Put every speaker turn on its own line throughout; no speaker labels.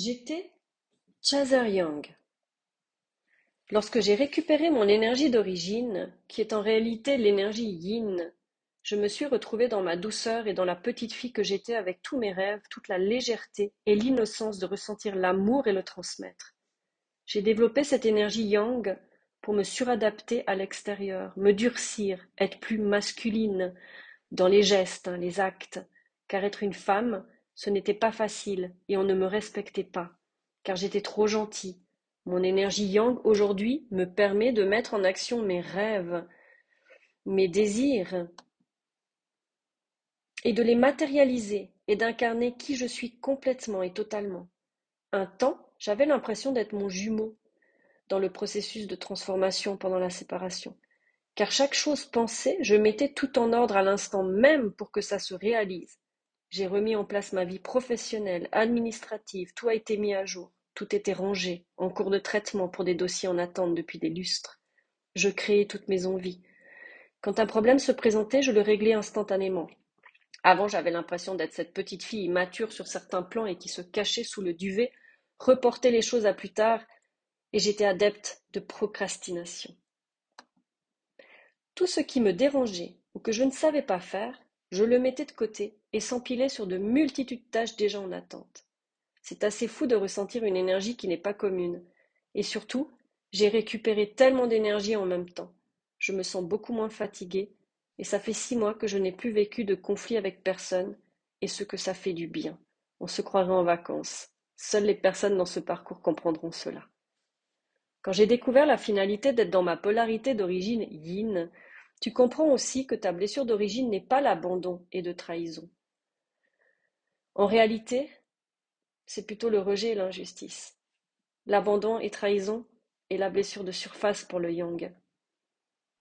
J'étais Chaser Young. Lorsque j'ai récupéré mon énergie d'origine, qui est en réalité l'énergie yin, je me suis retrouvée dans ma douceur et dans la petite fille que j'étais avec tous mes rêves, toute la légèreté et l'innocence de ressentir l'amour et le transmettre. J'ai développé cette énergie yang pour me suradapter à l'extérieur, me durcir, être plus masculine dans les gestes, hein, les actes, car être une femme, ce n'était pas facile et on ne me respectait pas, car j'étais trop gentille. Mon énergie yang aujourd'hui me permet de mettre en action mes rêves, mes désirs, et de les matérialiser et d'incarner qui je suis complètement et totalement. Un temps, j'avais l'impression d'être mon jumeau dans le processus de transformation pendant la séparation. Car chaque chose pensée, je mettais tout en ordre à l'instant même pour que ça se réalise. J'ai remis en place ma vie professionnelle, administrative, tout a été mis à jour, tout était rangé, en cours de traitement pour des dossiers en attente depuis des lustres. Je créais toutes mes envies. Quand un problème se présentait, je le réglais instantanément. Avant, j'avais l'impression d'être cette petite fille immature sur certains plans et qui se cachait sous le duvet, reportait les choses à plus tard, et j'étais adepte de procrastination. Tout ce qui me dérangeait ou que je ne savais pas faire, je le mettais de côté et s'empilait sur de multitudes de tâches déjà en attente. C'est assez fou de ressentir une énergie qui n'est pas commune. Et surtout, j'ai récupéré tellement d'énergie en même temps. Je me sens beaucoup moins fatiguée, et ça fait six mois que je n'ai plus vécu de conflit avec personne, et ce que ça fait du bien. On se croirait en vacances. Seules les personnes dans ce parcours comprendront cela. Quand j'ai découvert la finalité d'être dans ma polarité d'origine yin, tu comprends aussi que ta blessure d'origine n'est pas l'abandon et de trahison. En réalité, c'est plutôt le rejet et l'injustice. L'abandon et trahison est la blessure de surface pour le yang.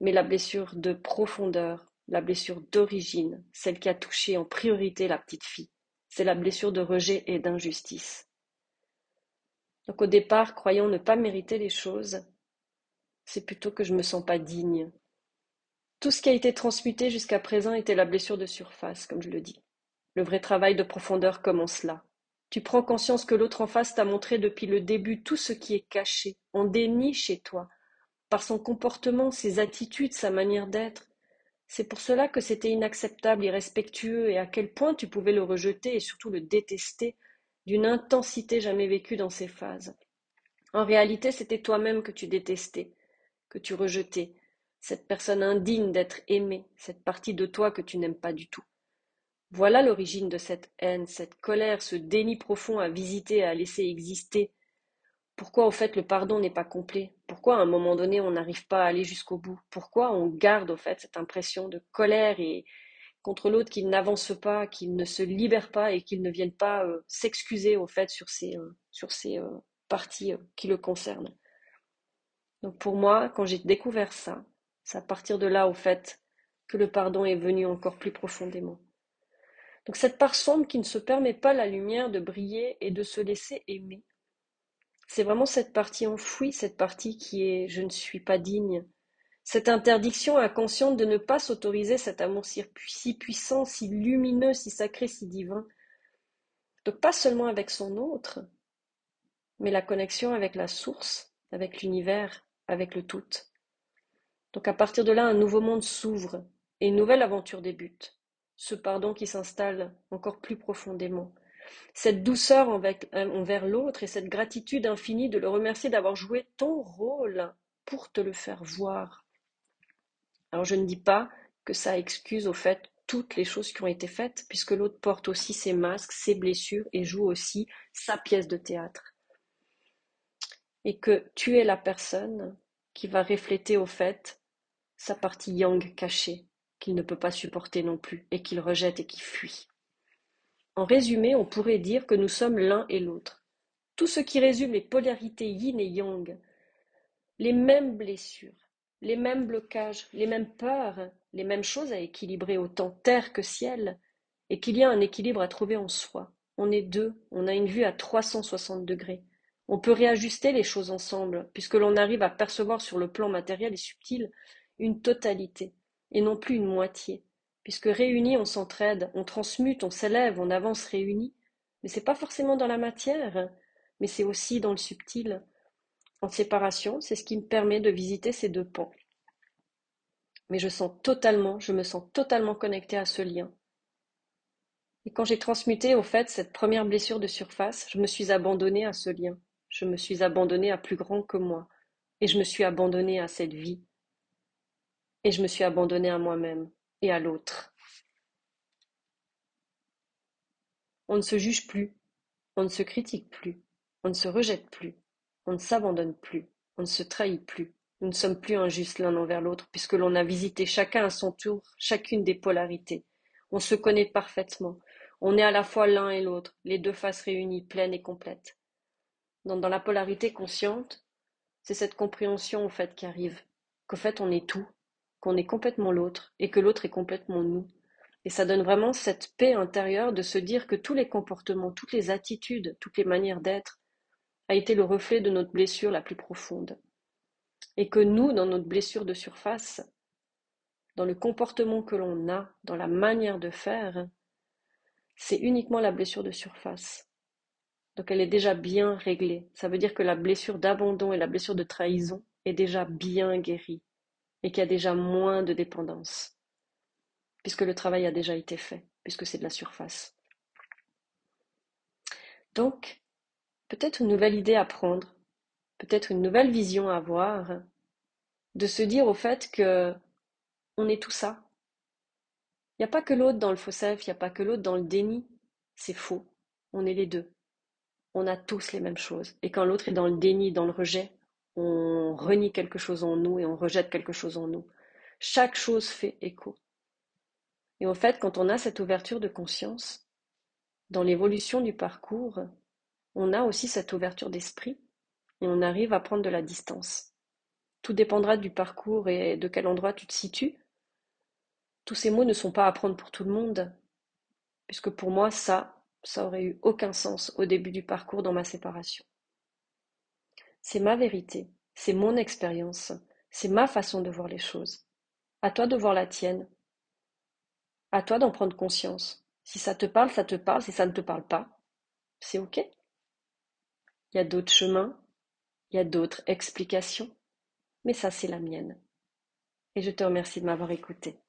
Mais la blessure de profondeur, la blessure d'origine, celle qui a touché en priorité la petite fille, c'est la blessure de rejet et d'injustice. Donc au départ, croyant ne pas mériter les choses, c'est plutôt que je me sens pas digne, tout ce qui a été transmuté jusqu'à présent était la blessure de surface, comme je le dis. Le vrai travail de profondeur commence là. Tu prends conscience que l'autre en face t'a montré depuis le début tout ce qui est caché, en déni chez toi, par son comportement, ses attitudes, sa manière d'être. C'est pour cela que c'était inacceptable, irrespectueux, et à quel point tu pouvais le rejeter et surtout le détester, d'une intensité jamais vécue dans ces phases. En réalité, c'était toi-même que tu détestais, que tu rejetais, cette personne indigne d'être aimée, cette partie de toi que tu n'aimes pas du tout. Voilà l'origine de cette haine, cette colère, ce déni profond à visiter, à laisser exister. Pourquoi au fait le pardon n'est pas complet? Pourquoi à un moment donné on n'arrive pas à aller jusqu'au bout? Pourquoi on garde au fait cette impression de colère et contre l'autre qu'il n'avance pas, qu'il ne se libère pas et qu'il ne vienne pas euh, s'excuser au fait sur ces, euh, sur ces euh, parties qui le concernent? Donc pour moi, quand j'ai découvert ça, c'est à partir de là, au fait, que le pardon est venu encore plus profondément. Donc cette part sombre qui ne se permet pas la lumière de briller et de se laisser aimer, c'est vraiment cette partie enfouie, cette partie qui est je ne suis pas digne, cette interdiction inconsciente de ne pas s'autoriser cet amour si puissant, si lumineux, si sacré, si divin. Donc pas seulement avec son autre, mais la connexion avec la source, avec l'univers, avec le tout. Donc à partir de là, un nouveau monde s'ouvre et une nouvelle aventure débute. Ce pardon qui s'installe encore plus profondément. Cette douceur envers l'autre et cette gratitude infinie de le remercier d'avoir joué ton rôle pour te le faire voir. Alors je ne dis pas que ça excuse au fait toutes les choses qui ont été faites, puisque l'autre porte aussi ses masques, ses blessures et joue aussi sa pièce de théâtre. Et que tu es la personne qui va refléter au fait sa partie yang cachée, qu'il ne peut pas supporter non plus, et qu'il rejette et qui fuit. En résumé, on pourrait dire que nous sommes l'un et l'autre. Tout ce qui résume les polarités yin et yang, les mêmes blessures, les mêmes blocages, les mêmes peurs, les mêmes choses à équilibrer autant terre que ciel, et qu'il y a un équilibre à trouver en soi. On est deux, on a une vue à 360 degrés. On peut réajuster les choses ensemble, puisque l'on arrive à percevoir sur le plan matériel et subtil une totalité, et non plus une moitié, puisque réunis on s'entraide, on transmute, on s'élève, on avance réunis, mais c'est pas forcément dans la matière, mais c'est aussi dans le subtil. En séparation, c'est ce qui me permet de visiter ces deux pans. Mais je sens totalement, je me sens totalement connectée à ce lien. Et quand j'ai transmuté au fait cette première blessure de surface, je me suis abandonnée à ce lien. Je me suis abandonnée à plus grand que moi. Et je me suis abandonnée à cette vie. Et je me suis abandonnée à moi-même et à l'autre. On ne se juge plus, on ne se critique plus, on ne se rejette plus, on ne s'abandonne plus, on ne se trahit plus. Nous ne sommes plus injustes l'un envers l'autre, puisque l'on a visité chacun à son tour chacune des polarités. On se connaît parfaitement. On est à la fois l'un et l'autre, les deux faces réunies, pleines et complètes. Dans, la polarité consciente, c'est cette compréhension au fait qui arrive, qu'au fait on est tout, qu'on est complètement l'autre, et que l'autre est complètement nous. Et ça donne vraiment cette paix intérieure de se dire que tous les comportements, toutes les attitudes, toutes les manières d'être a été le reflet de notre blessure la plus profonde. Et que nous, dans notre blessure de surface, dans le comportement que l'on a, dans la manière de faire, c'est uniquement la blessure de surface. Donc elle est déjà bien réglée. Ça veut dire que la blessure d'abandon et la blessure de trahison est déjà bien guérie et qu'il y a déjà moins de dépendance puisque le travail a déjà été fait, puisque c'est de la surface. Donc, peut-être une nouvelle idée à prendre, peut-être une nouvelle vision à avoir, de se dire au fait que on est tout ça. Il n'y a pas que l'autre dans le faux self, il n'y a pas que l'autre dans le déni. C'est faux. On est les deux. On a tous les mêmes choses. Et quand l'autre est dans le déni, dans le rejet, on renie quelque chose en nous et on rejette quelque chose en nous. Chaque chose fait écho. Et en fait, quand on a cette ouverture de conscience, dans l'évolution du parcours, on a aussi cette ouverture d'esprit et on arrive à prendre de la distance. Tout dépendra du parcours et de quel endroit tu te situes. Tous ces mots ne sont pas à prendre pour tout le monde, puisque pour moi, ça, ça aurait eu aucun sens au début du parcours dans ma séparation. C'est ma vérité, c'est mon expérience, c'est ma façon de voir les choses. À toi de voir la tienne, à toi d'en prendre conscience. Si ça te parle, ça te parle. Si ça ne te parle pas, c'est OK. Il y a d'autres chemins, il y a d'autres explications, mais ça, c'est la mienne. Et je te remercie de m'avoir écouté.